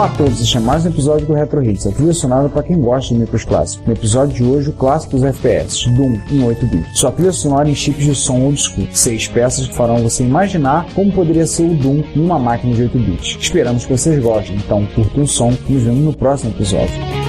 Olá a todos, este é mais um episódio do Retro Hits, a trilha sonora para quem gosta de micros clássicos. No episódio de hoje, o clássico dos FPS, Doom, em 8 bits. Sua trilha sonora em chips de som old school. Seis peças que farão você imaginar como poderia ser o Doom em uma máquina de 8 bits. Esperamos que vocês gostem, então curtam o som e nos vemos no próximo episódio.